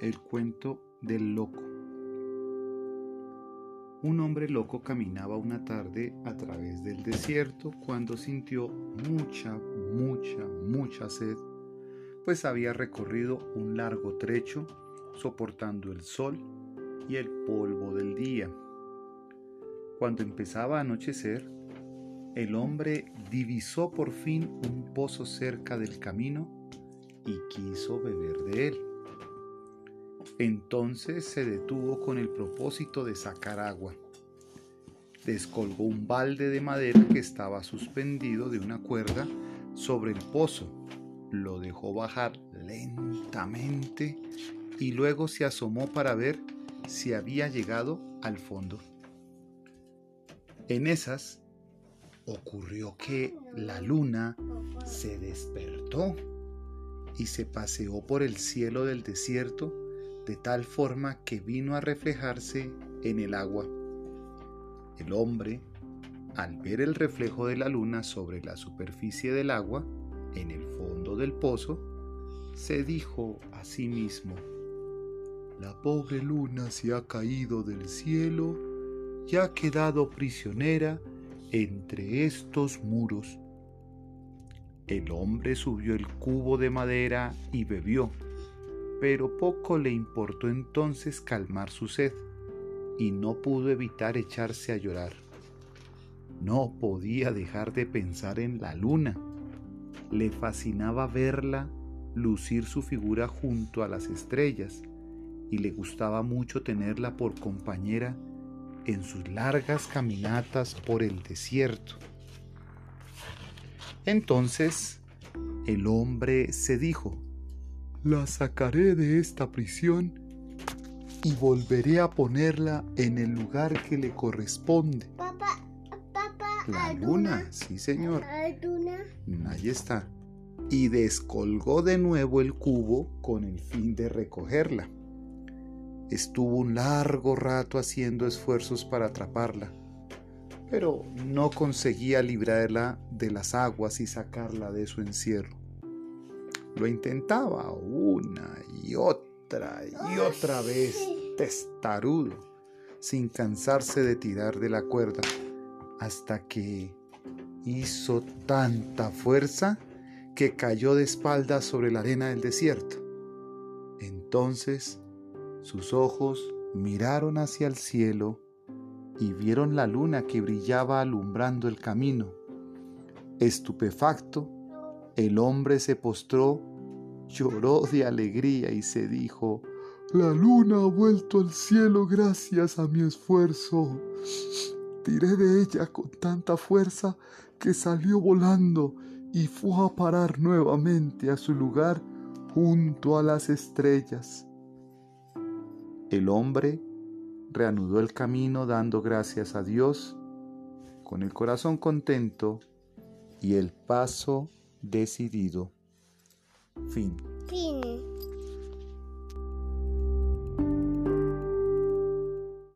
El cuento del loco. Un hombre loco caminaba una tarde a través del desierto cuando sintió mucha, mucha, mucha sed, pues había recorrido un largo trecho soportando el sol y el polvo del día. Cuando empezaba a anochecer, el hombre divisó por fin un pozo cerca del camino y quiso beber de él. Entonces se detuvo con el propósito de sacar agua. Descolgó un balde de madera que estaba suspendido de una cuerda sobre el pozo, lo dejó bajar lentamente y luego se asomó para ver si había llegado al fondo. En esas ocurrió que la luna se despertó y se paseó por el cielo del desierto de tal forma que vino a reflejarse en el agua. El hombre, al ver el reflejo de la luna sobre la superficie del agua, en el fondo del pozo, se dijo a sí mismo, La pobre luna se ha caído del cielo y ha quedado prisionera entre estos muros. El hombre subió el cubo de madera y bebió pero poco le importó entonces calmar su sed y no pudo evitar echarse a llorar. No podía dejar de pensar en la luna. Le fascinaba verla lucir su figura junto a las estrellas y le gustaba mucho tenerla por compañera en sus largas caminatas por el desierto. Entonces el hombre se dijo, la sacaré de esta prisión y volveré a ponerla en el lugar que le corresponde. Papá, papá, La luna, sí señor. Ahí está. Y descolgó de nuevo el cubo con el fin de recogerla. Estuvo un largo rato haciendo esfuerzos para atraparla, pero no conseguía librarla de las aguas y sacarla de su encierro. Lo intentaba una y otra y otra vez, testarudo, sin cansarse de tirar de la cuerda, hasta que hizo tanta fuerza que cayó de espaldas sobre la arena del desierto. Entonces sus ojos miraron hacia el cielo y vieron la luna que brillaba alumbrando el camino. Estupefacto, el hombre se postró, lloró de alegría y se dijo, La luna ha vuelto al cielo gracias a mi esfuerzo. Tiré de ella con tanta fuerza que salió volando y fue a parar nuevamente a su lugar junto a las estrellas. El hombre reanudó el camino dando gracias a Dios, con el corazón contento y el paso decidido. Fin. Fin.